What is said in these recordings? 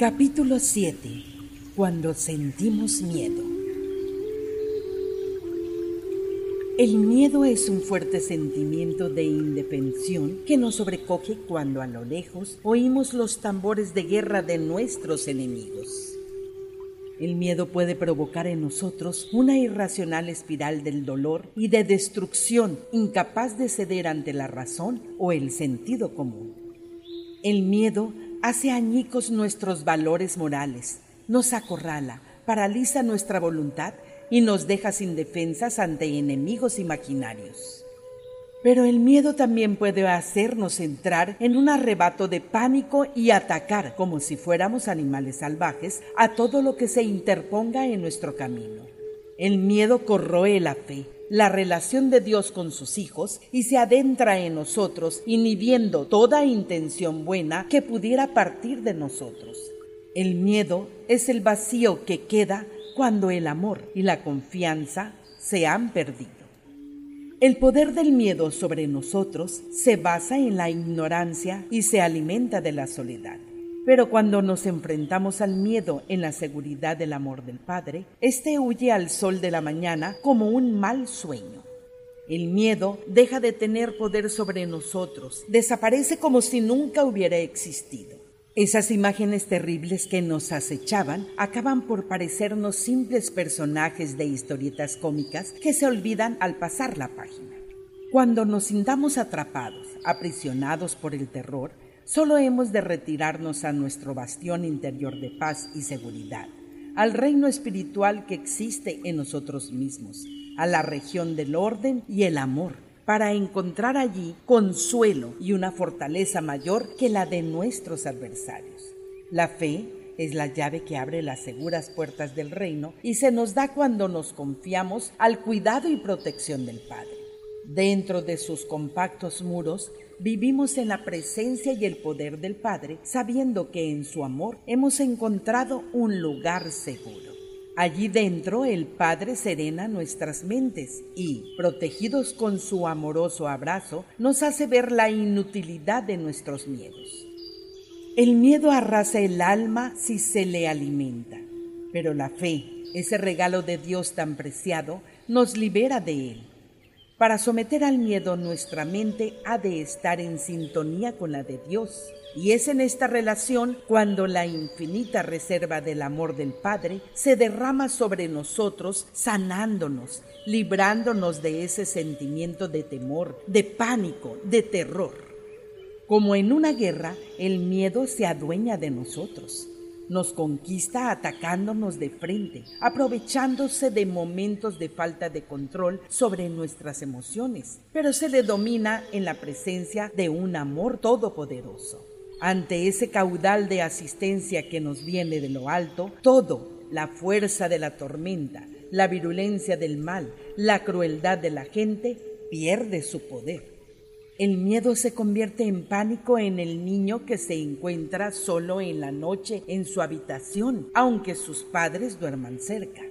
Capítulo 7. Cuando sentimos miedo. El miedo es un fuerte sentimiento de indefensión que nos sobrecoge cuando a lo lejos oímos los tambores de guerra de nuestros enemigos. El miedo puede provocar en nosotros una irracional espiral del dolor y de destrucción incapaz de ceder ante la razón o el sentido común. El miedo hace añicos nuestros valores morales, nos acorrala, paraliza nuestra voluntad y nos deja sin defensas ante enemigos imaginarios. Pero el miedo también puede hacernos entrar en un arrebato de pánico y atacar, como si fuéramos animales salvajes, a todo lo que se interponga en nuestro camino. El miedo corroe la fe, la relación de Dios con sus hijos y se adentra en nosotros, inhibiendo toda intención buena que pudiera partir de nosotros. El miedo es el vacío que queda cuando el amor y la confianza se han perdido. El poder del miedo sobre nosotros se basa en la ignorancia y se alimenta de la soledad. Pero cuando nos enfrentamos al miedo en la seguridad del amor del Padre, éste huye al sol de la mañana como un mal sueño. El miedo deja de tener poder sobre nosotros, desaparece como si nunca hubiera existido. Esas imágenes terribles que nos acechaban acaban por parecernos simples personajes de historietas cómicas que se olvidan al pasar la página. Cuando nos sintamos atrapados, aprisionados por el terror, solo hemos de retirarnos a nuestro bastión interior de paz y seguridad, al reino espiritual que existe en nosotros mismos, a la región del orden y el amor para encontrar allí consuelo y una fortaleza mayor que la de nuestros adversarios. La fe es la llave que abre las seguras puertas del reino y se nos da cuando nos confiamos al cuidado y protección del Padre. Dentro de sus compactos muros vivimos en la presencia y el poder del Padre, sabiendo que en su amor hemos encontrado un lugar seguro. Allí dentro el Padre serena nuestras mentes y, protegidos con su amoroso abrazo, nos hace ver la inutilidad de nuestros miedos. El miedo arrasa el alma si se le alimenta, pero la fe, ese regalo de Dios tan preciado, nos libera de él. Para someter al miedo nuestra mente ha de estar en sintonía con la de Dios. Y es en esta relación cuando la infinita reserva del amor del Padre se derrama sobre nosotros, sanándonos, librándonos de ese sentimiento de temor, de pánico, de terror. Como en una guerra, el miedo se adueña de nosotros nos conquista atacándonos de frente, aprovechándose de momentos de falta de control sobre nuestras emociones, pero se le domina en la presencia de un amor todopoderoso. Ante ese caudal de asistencia que nos viene de lo alto, todo, la fuerza de la tormenta, la virulencia del mal, la crueldad de la gente, pierde su poder. El miedo se convierte en pánico en el niño que se encuentra solo en la noche en su habitación, aunque sus padres duerman cerca.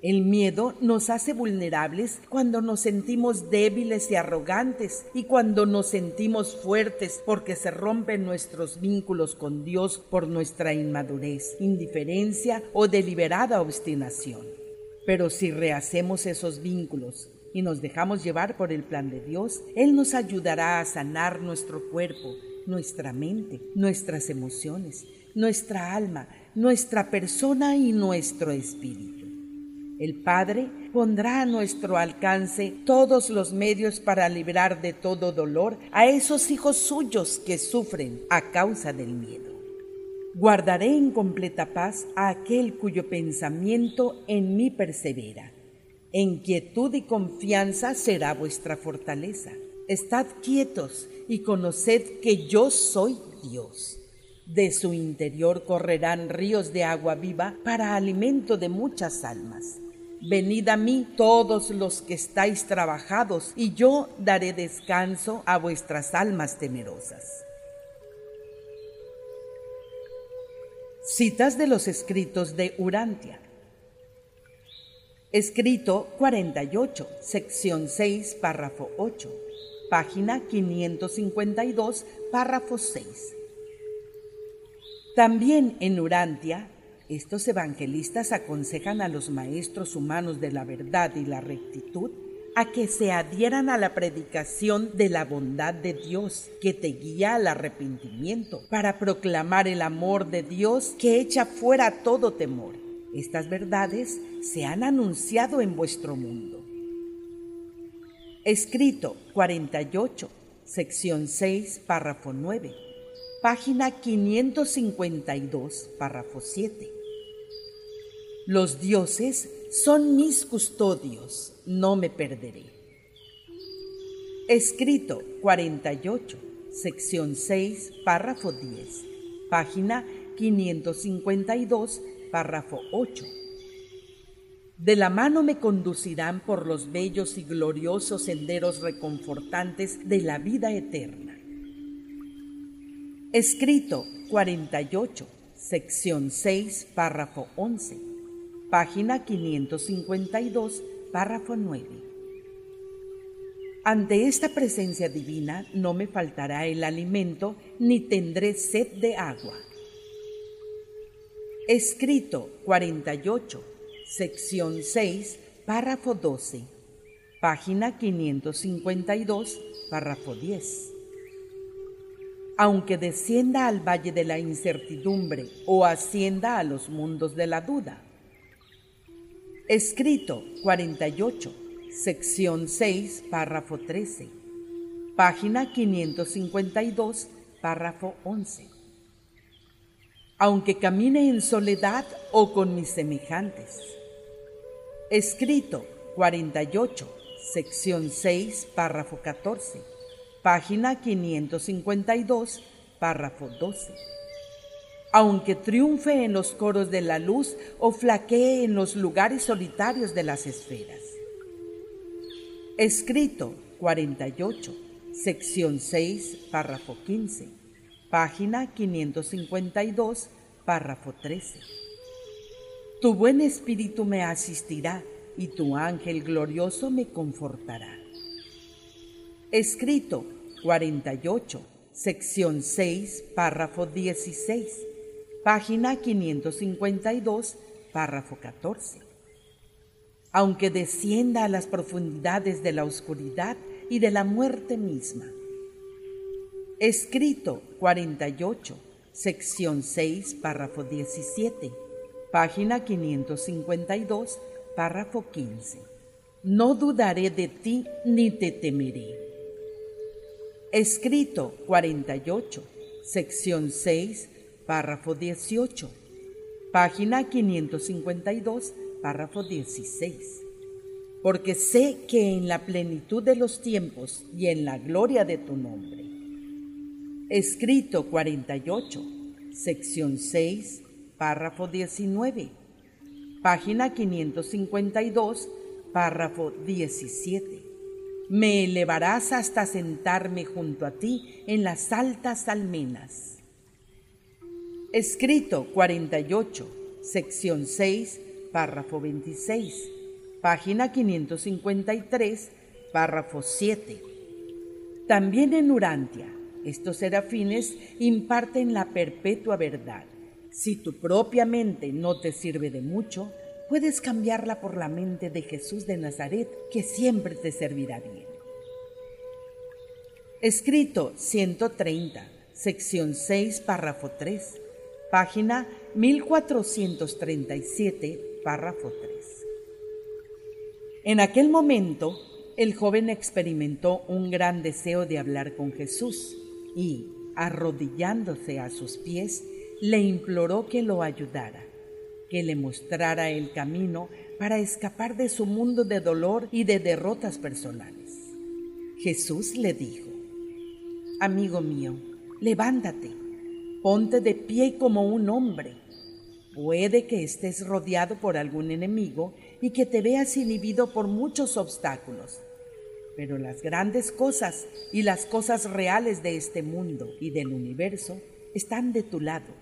El miedo nos hace vulnerables cuando nos sentimos débiles y arrogantes y cuando nos sentimos fuertes porque se rompen nuestros vínculos con Dios por nuestra inmadurez, indiferencia o deliberada obstinación. Pero si rehacemos esos vínculos y nos dejamos llevar por el plan de Dios, Él nos ayudará a sanar nuestro cuerpo, nuestra mente, nuestras emociones, nuestra alma, nuestra persona y nuestro espíritu. El Padre pondrá a nuestro alcance todos los medios para librar de todo dolor a esos hijos suyos que sufren a causa del miedo. Guardaré en completa paz a aquel cuyo pensamiento en mí persevera en quietud y confianza será vuestra fortaleza. Estad quietos y conoced que yo soy Dios. De su interior correrán ríos de agua viva para alimento de muchas almas. Venid a mí todos los que estáis trabajados, y yo daré descanso a vuestras almas temerosas. Citas de los escritos de Urantia. Escrito 48, sección 6, párrafo 8, página 552, párrafo 6. También en Urantia, estos evangelistas aconsejan a los maestros humanos de la verdad y la rectitud a que se adhieran a la predicación de la bondad de Dios que te guía al arrepentimiento, para proclamar el amor de Dios que echa fuera todo temor. Estas verdades se han anunciado en vuestro mundo. Escrito 48, sección 6, párrafo 9, página 552, párrafo 7. Los dioses son mis custodios, no me perderé. Escrito 48, sección 6, párrafo 10, página 552, párrafo 8. De la mano me conducirán por los bellos y gloriosos senderos reconfortantes de la vida eterna. Escrito 48, sección 6, párrafo 11 página 552, párrafo 9. Ante esta presencia divina no me faltará el alimento ni tendré sed de agua. Escrito 48, sección 6, párrafo 12, página 552, párrafo 10. Aunque descienda al valle de la incertidumbre o ascienda a los mundos de la duda, Escrito 48, sección 6, párrafo 13, página 552, párrafo 11. Aunque camine en soledad o con mis semejantes. Escrito 48, sección 6, párrafo 14, página 552, párrafo 12 aunque triunfe en los coros de la luz o flaquee en los lugares solitarios de las esferas. Escrito 48, sección 6, párrafo 15, página 552, párrafo 13. Tu buen espíritu me asistirá y tu ángel glorioso me confortará. Escrito 48, sección 6, párrafo 16 página 552, párrafo 14. Aunque descienda a las profundidades de la oscuridad y de la muerte misma. Escrito 48, sección 6, párrafo 17, página 552, párrafo 15. No dudaré de ti ni te temeré. Escrito 48, sección 6, párrafo 18, página 552, párrafo 16. Porque sé que en la plenitud de los tiempos y en la gloria de tu nombre. Escrito 48, sección 6, párrafo 19, página 552, párrafo 17. Me elevarás hasta sentarme junto a ti en las altas almenas Escrito 48, sección 6, párrafo 26, página 553, párrafo 7. También en Urantia, estos serafines imparten la perpetua verdad. Si tu propia mente no te sirve de mucho, puedes cambiarla por la mente de Jesús de Nazaret, que siempre te servirá bien. Escrito 130, sección 6, párrafo 3 página 1437, párrafo 3. En aquel momento, el joven experimentó un gran deseo de hablar con Jesús y, arrodillándose a sus pies, le imploró que lo ayudara, que le mostrara el camino para escapar de su mundo de dolor y de derrotas personales. Jesús le dijo, Amigo mío, levántate Ponte de pie como un hombre. Puede que estés rodeado por algún enemigo y que te veas inhibido por muchos obstáculos. Pero las grandes cosas y las cosas reales de este mundo y del universo están de tu lado.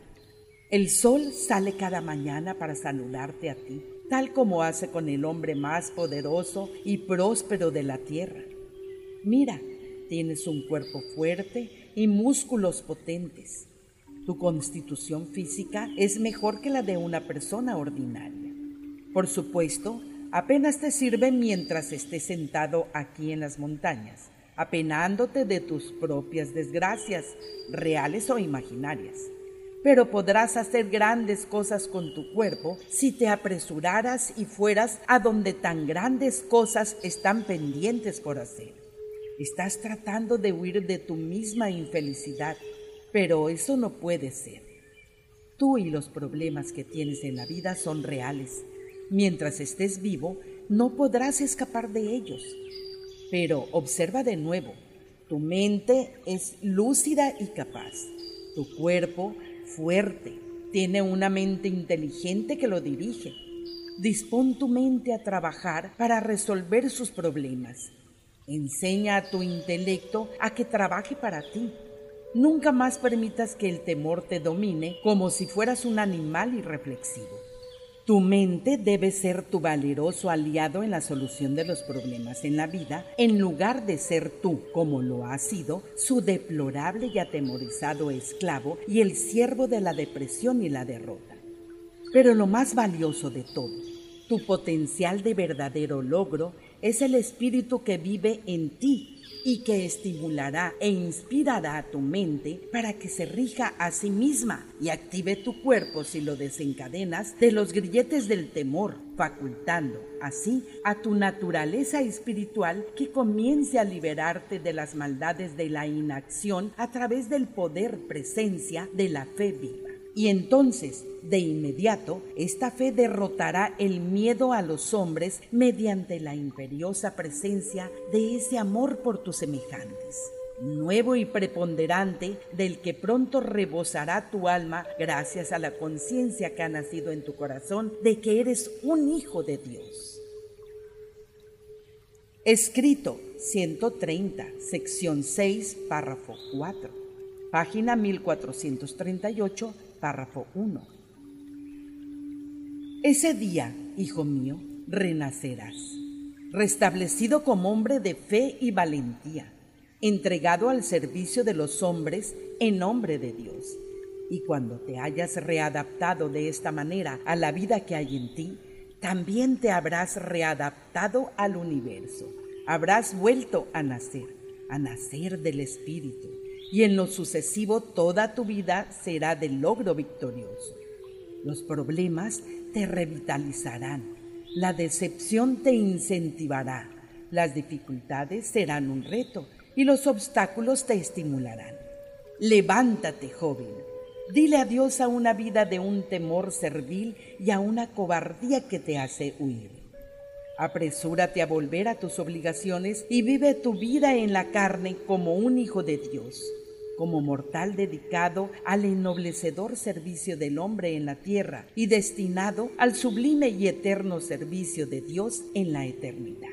El sol sale cada mañana para saludarte a ti, tal como hace con el hombre más poderoso y próspero de la tierra. Mira, tienes un cuerpo fuerte y músculos potentes Tu constitución física es mejor que la de una persona ordinaria. Por supuesto, apenas te sirve mientras estés sentado aquí en las montañas, apenándote de tus propias desgracias, reales o imaginarias pero podrás hacer grandes cosas con tu cuerpo si te apresuraras y fueras a donde tan grandes cosas están pendientes por hacer. Estás tratando de huir de tu misma infelicidad, pero eso no puede ser. Tú y los problemas que tienes en la vida son reales. Mientras estés vivo, no podrás escapar de ellos. Pero observa de nuevo, tu mente es lúcida y capaz. Tu cuerpo fuerte, tiene una mente inteligente que lo dirige. Dispón tu mente a trabajar para resolver sus problemas. Enseña a tu intelecto a que trabaje para ti. Nunca más permitas que el temor te domine como si fueras un animal irreflexivo. Tu mente debe ser tu valeroso aliado en la solución de los problemas en la vida, en lugar de ser tú, como lo ha sido, su deplorable y atemorizado esclavo y el siervo de la depresión y la derrota. Pero lo más valioso de todo, tu potencial de verdadero logro, es el espíritu que vive en ti y que estimulará e inspirará a tu mente para que se rija a sí misma y active tu cuerpo si lo desencadenas de los grilletes del temor, facultando así a tu naturaleza espiritual que comience a liberarte de las maldades de la inacción a través del poder presencia de la fe viva. Y entonces, de inmediato, esta fe derrotará el miedo a los hombres mediante la imperiosa presencia de ese amor por tus semejantes nuevo y preponderante del que pronto rebosará tu alma gracias a la conciencia que ha nacido en tu corazón de que eres un hijo de Dios. Escrito 130, sección 6, párrafo 4, página 1438 Párrafo 1. Ese día, hijo mío, renacerás, restablecido como hombre de fe y valentía, entregado al servicio de los hombres en nombre de Dios. Y cuando te hayas readaptado de esta manera a la vida que hay en ti, también te habrás readaptado al universo. Habrás vuelto a nacer, a nacer del Espíritu y en lo sucesivo toda tu vida será de logro victorioso. Los problemas te revitalizarán, la decepción te incentivará, las dificultades serán un reto y los obstáculos te estimularán. Levántate, joven. Dile adiós a una vida de un temor servil y a una cobardía que te hace huir. Apresúrate a volver a tus obligaciones y vive tu vida en la carne como un hijo de Dios, como mortal dedicado al ennoblecedor servicio del hombre en la tierra y destinado al sublime y eterno servicio de Dios en la eternidad.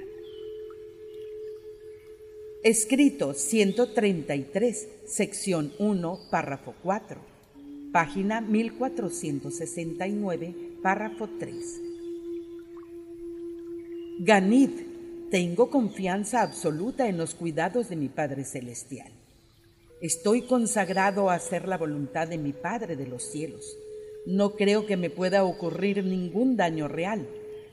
Escrito 133, sección 1, párrafo 4, página 1469, párrafo 3. Ganid, tengo confianza absoluta en los cuidados de mi Padre Celestial. Estoy consagrado a hacer la voluntad de mi Padre de los cielos. No creo que me pueda ocurrir ningún daño real.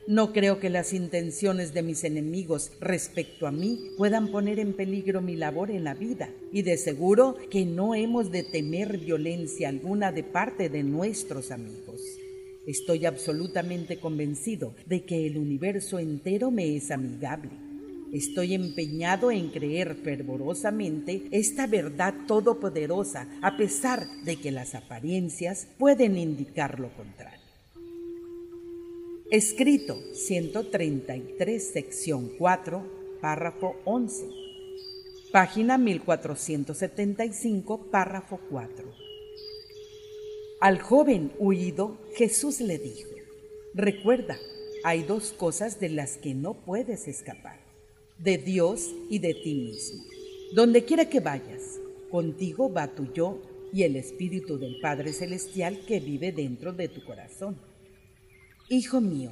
No creo que las intenciones de mis enemigos respecto a mí puedan poner en peligro mi labor en la vida. Y de seguro que no hemos de temer violencia alguna de parte de nuestros amigos. Estoy absolutamente convencido de que el universo entero me es amigable. Estoy empeñado en creer fervorosamente esta verdad todopoderosa, a pesar de que las apariencias pueden indicar lo contrario. Escrito 133, sección 4, párrafo 11. Página 1475, párrafo 4. Al joven huido, Jesús le dijo, recuerda, hay dos cosas de las que no puedes escapar, de Dios y de ti mismo. Donde quiera que vayas, contigo va tu yo y el Espíritu del Padre Celestial que vive dentro de tu corazón. Hijo mío,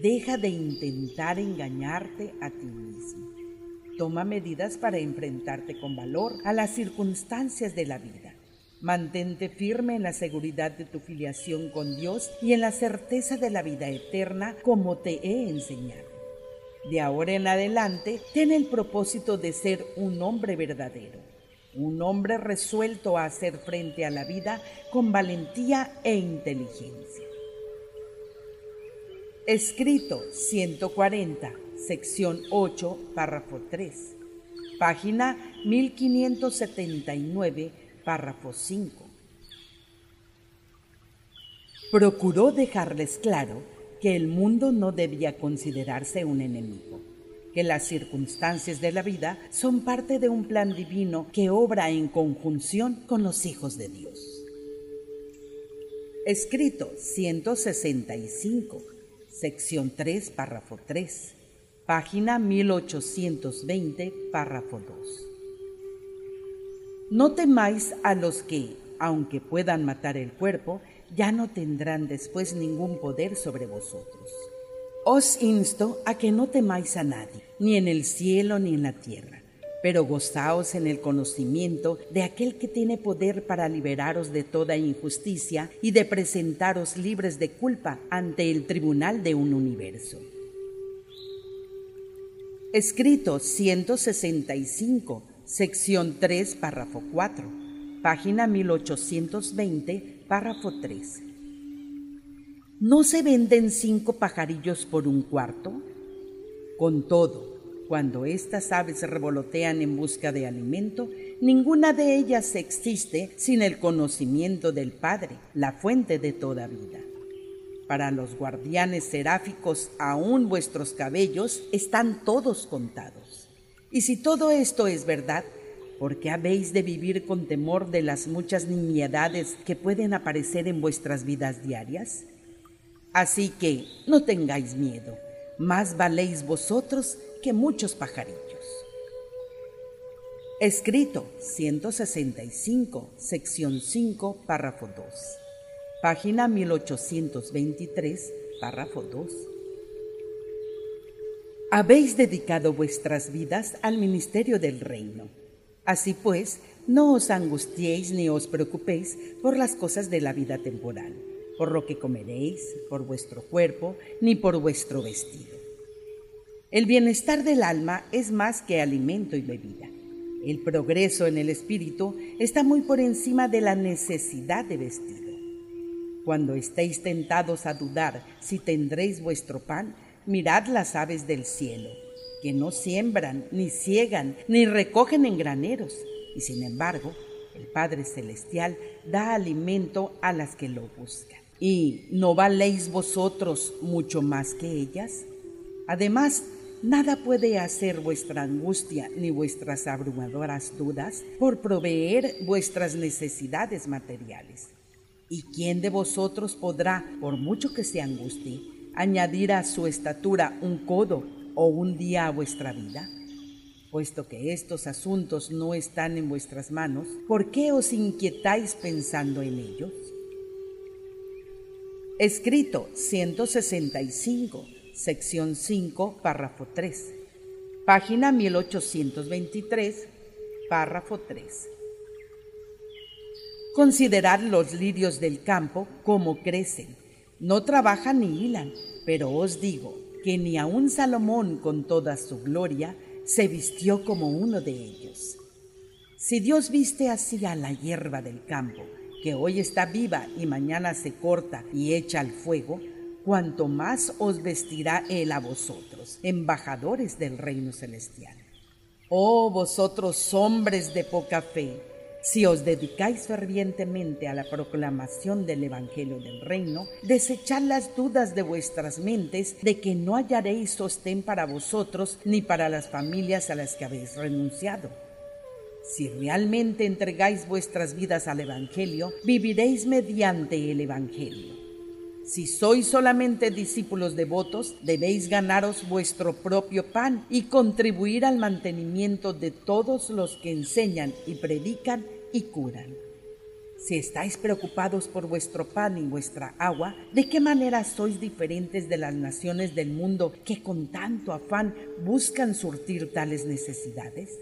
deja de intentar engañarte a ti mismo. Toma medidas para enfrentarte con valor a las circunstancias de la vida Mantente firme en la seguridad de tu filiación con Dios y en la certeza de la vida eterna como te he enseñado. De ahora en adelante, ten el propósito de ser un hombre verdadero, un hombre resuelto a hacer frente a la vida con valentía e inteligencia. Escrito 140, sección 8, párrafo 3, página 1579 párrafo 5. Procuró dejarles claro que el mundo no debía considerarse un enemigo, que las circunstancias de la vida son parte de un plan divino que obra en conjunción con los hijos de Dios. Escrito 165, sección 3, párrafo 3, página 1820, párrafo 2. No temáis a los que, aunque puedan matar el cuerpo, ya no tendrán después ningún poder sobre vosotros. Os insto a que no temáis a nadie, ni en el cielo ni en la tierra, pero gozaos en el conocimiento de aquel que tiene poder para liberaros de toda injusticia y de presentaros libres de culpa ante el tribunal de un universo. Escrito 165 sección 3, párrafo 4, página 1820, párrafo 3. ¿No se venden cinco pajarillos por un cuarto? Con todo, cuando estas aves revolotean en busca de alimento, ninguna de ellas existe sin el conocimiento del Padre, la fuente de toda vida. Para los guardianes seráficos, aún vuestros cabellos están todos contados. Y si todo esto es verdad, ¿por qué habéis de vivir con temor de las muchas niñedades que pueden aparecer en vuestras vidas diarias? Así que no tengáis miedo, más valéis vosotros que muchos pajarillos. Escrito 165, sección 5, párrafo 2. Página 1823, párrafo 2. Habéis dedicado vuestras vidas al ministerio del reino. Así pues, no os angustiéis ni os preocupéis por las cosas de la vida temporal, por lo que comeréis, por vuestro cuerpo, ni por vuestro vestido. El bienestar del alma es más que alimento y bebida. El progreso en el espíritu está muy por encima de la necesidad de vestido. Cuando estéis tentados a dudar si tendréis vuestro pan, Mirad las aves del cielo, que no siembran, ni ciegan, ni recogen en graneros, y sin embargo, el Padre Celestial da alimento a las que lo buscan. ¿Y no valéis vosotros mucho más que ellas? Además, nada puede hacer vuestra angustia ni vuestras abrumadoras dudas por proveer vuestras necesidades materiales. ¿Y quién de vosotros podrá, por mucho que se angustie, añadir a su estatura un codo o un día a vuestra vida? Puesto que estos asuntos no están en vuestras manos, ¿por qué os inquietáis pensando en ellos? Escrito 165, sección 5, párrafo 3, página 1823, párrafo 3. Considerad los lirios del campo como crecen no trabajan ni hilan, pero os digo que ni aun Salomón con toda su gloria se vistió como uno de ellos. Si Dios viste así a la hierba del campo, que hoy está viva y mañana se corta y echa al fuego, cuanto más os vestirá Él a vosotros, embajadores del reino celestial. Oh vosotros hombres de poca fe, si os dedicáis fervientemente a la proclamación del Evangelio del Reino, desechad las dudas de vuestras mentes de que no hallaréis sostén para vosotros ni para las familias a las que habéis renunciado. Si realmente entregáis vuestras vidas al Evangelio, viviréis mediante el Evangelio. Si sois solamente discípulos devotos, debéis ganaros vuestro propio pan y contribuir al mantenimiento de todos los que enseñan y predican y curan. Si estáis preocupados por vuestro pan y vuestra agua, ¿de qué manera sois diferentes de las naciones del mundo que con tanto afán buscan surtir tales necesidades?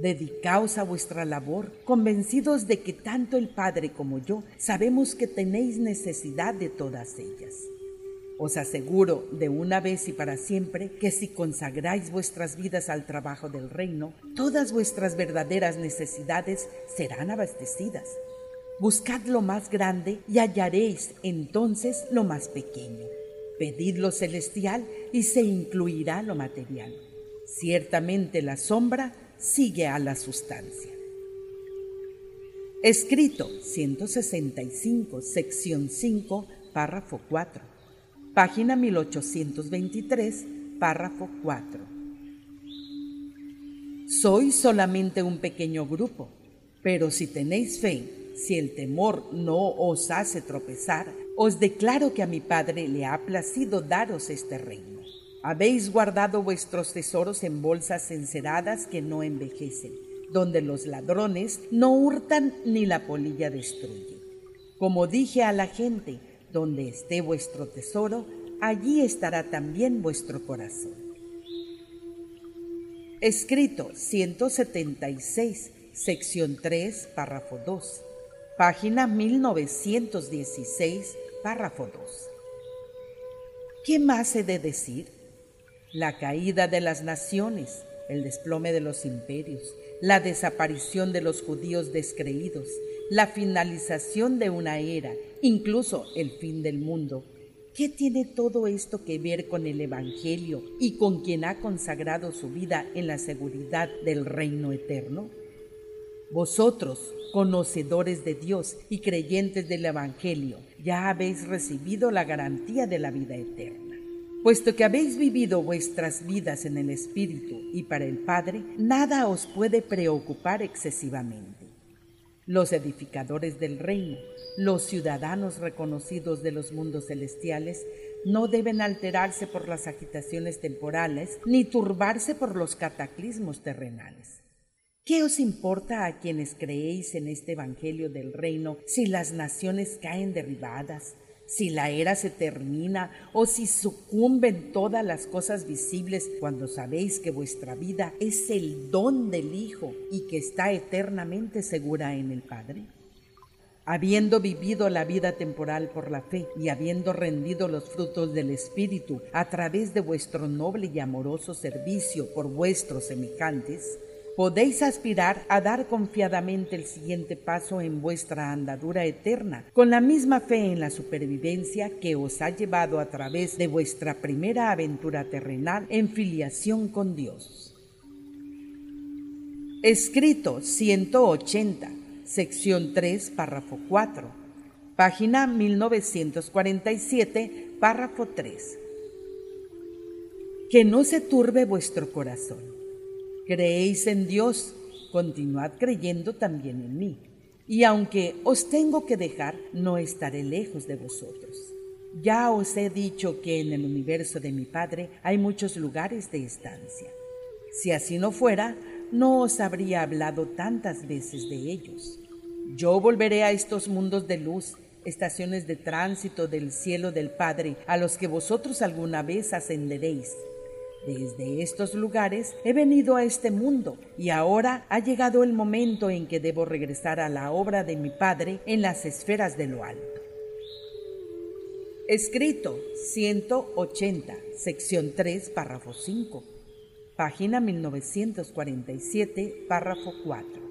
Dedicaos a vuestra labor, convencidos de que tanto el Padre como yo sabemos que tenéis necesidad de todas ellas. Os aseguro de una vez y para siempre que si consagráis vuestras vidas al trabajo del reino, todas vuestras verdaderas necesidades serán abastecidas. Buscad lo más grande y hallaréis entonces lo más pequeño. Pedid lo celestial y se incluirá lo material. Ciertamente la sombra sigue a la sustancia. Escrito 165, sección 5, párrafo 4 página 1823, párrafo 4. Soy solamente un pequeño grupo, pero si tenéis fe, si el temor no os hace tropezar, os declaro que a mi Padre le ha placido daros este reino. Habéis guardado vuestros tesoros en bolsas enceradas que no envejecen, donde los ladrones no hurtan ni la polilla destruye. Como dije a la gente, donde esté vuestro tesoro, allí estará también vuestro corazón. Escrito 176, sección 3, párrafo 2, página 1916, párrafo 2. ¿Qué más he de decir? La caída de las naciones, el desplome de los imperios, la desaparición de los judíos descreídos, la finalización de una era, incluso el fin del mundo. ¿Qué tiene todo esto que ver con el Evangelio y con quien ha consagrado su vida en la seguridad del reino eterno? Vosotros, conocedores de Dios y creyentes del Evangelio, ya habéis recibido la garantía de la vida eterna. Puesto que habéis vivido vuestras vidas en el Espíritu y para el Padre, nada os puede preocupar excesivamente los edificadores del reino, los ciudadanos reconocidos de los mundos celestiales, no deben alterarse por las agitaciones temporales ni turbarse por los cataclismos terrenales. ¿Qué os importa a quienes creéis en este Evangelio del reino si las naciones caen derribadas, si la era se termina o si sucumben todas las cosas visibles cuando sabéis que vuestra vida es el don del Hijo y que está eternamente segura en el Padre? Habiendo vivido la vida temporal por la fe y habiendo rendido los frutos del Espíritu a través de vuestro noble y amoroso servicio por vuestros semejantes, podéis aspirar a dar confiadamente el siguiente paso en vuestra andadura eterna, con la misma fe en la supervivencia que os ha llevado a través de vuestra primera aventura terrenal en filiación con Dios. Escrito 180, sección 3, párrafo 4, página 1947, párrafo 3. Que no se turbe vuestro corazón Creéis en Dios, continuad creyendo también en mí. Y aunque os tengo que dejar, no estaré lejos de vosotros. Ya os he dicho que en el universo de mi Padre hay muchos lugares de estancia. Si así no fuera, no os habría hablado tantas veces de ellos. Yo volveré a estos mundos de luz, estaciones de tránsito del cielo del Padre, a los que vosotros alguna vez ascenderéis desde estos lugares he venido a este mundo y ahora ha llegado el momento en que debo regresar a la obra de mi Padre en las esferas de lo alto. Escrito 180, sección 3, párrafo 5, página 1947, párrafo 4.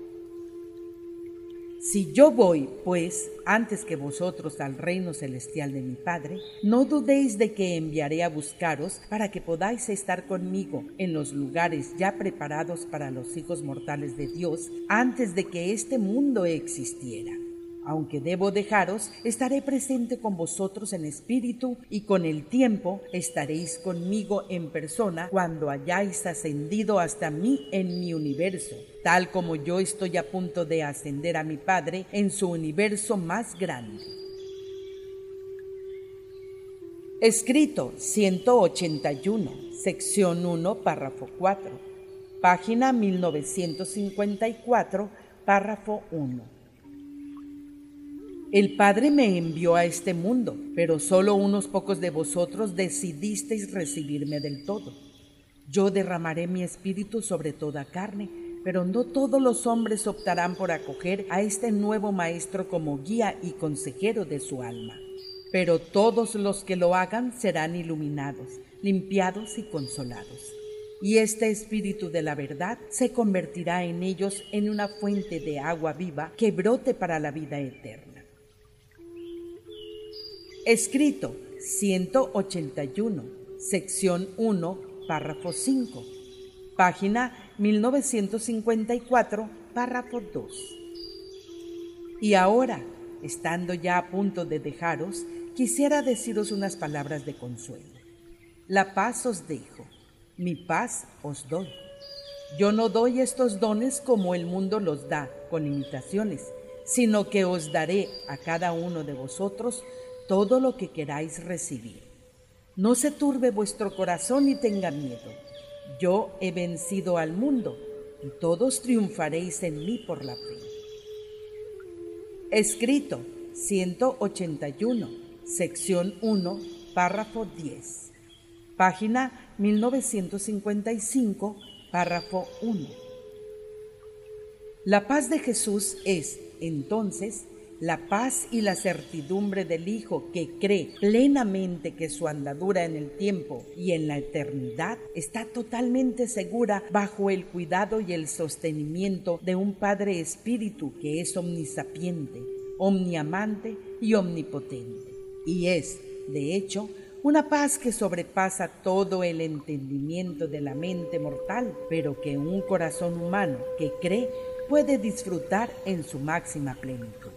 Si yo voy, pues, antes que vosotros al reino celestial de mi Padre, no dudéis de que enviaré a buscaros para que podáis estar conmigo en los lugares ya preparados para los hijos mortales de Dios antes de que este mundo existiera. Aunque debo dejaros, estaré presente con vosotros en espíritu y con el tiempo estaréis conmigo en persona cuando hayáis ascendido hasta mí en mi universo, tal como yo estoy a punto de ascender a mi Padre en su universo más grande. Escrito 181, sección 1, párrafo 4, página 1954, párrafo 1. El Padre me envió a este mundo, pero solo unos pocos de vosotros decidisteis recibirme del todo. Yo derramaré mi espíritu sobre toda carne, pero no todos los hombres optarán por acoger a este nuevo Maestro como guía y consejero de su alma. Pero todos los que lo hagan serán iluminados, limpiados y consolados. Y este Espíritu de la verdad se convertirá en ellos en una fuente de agua viva que brote para la vida eterna. Escrito 181, sección 1, párrafo 5, página 1954, párrafo 2. Y ahora, estando ya a punto de dejaros, quisiera deciros unas palabras de consuelo. La paz os dejo, mi paz os doy. Yo no doy estos dones como el mundo los da, con imitaciones, sino que os daré a cada uno de vosotros todo lo que queráis recibir. No se turbe vuestro corazón ni tenga miedo. Yo he vencido al mundo y todos triunfaréis en mí por la fe. Escrito 181, sección 1, párrafo 10. Página 1955, párrafo 1. La paz de Jesús es, entonces, la paz y la certidumbre del Hijo que cree plenamente que su andadura en el tiempo y en la eternidad está totalmente segura bajo el cuidado y el sostenimiento de un Padre Espíritu que es omnisapiente, omniamante y omnipotente. Y es, de hecho, una paz que sobrepasa todo el entendimiento de la mente mortal, pero que un corazón humano que cree puede disfrutar en su máxima plenitud.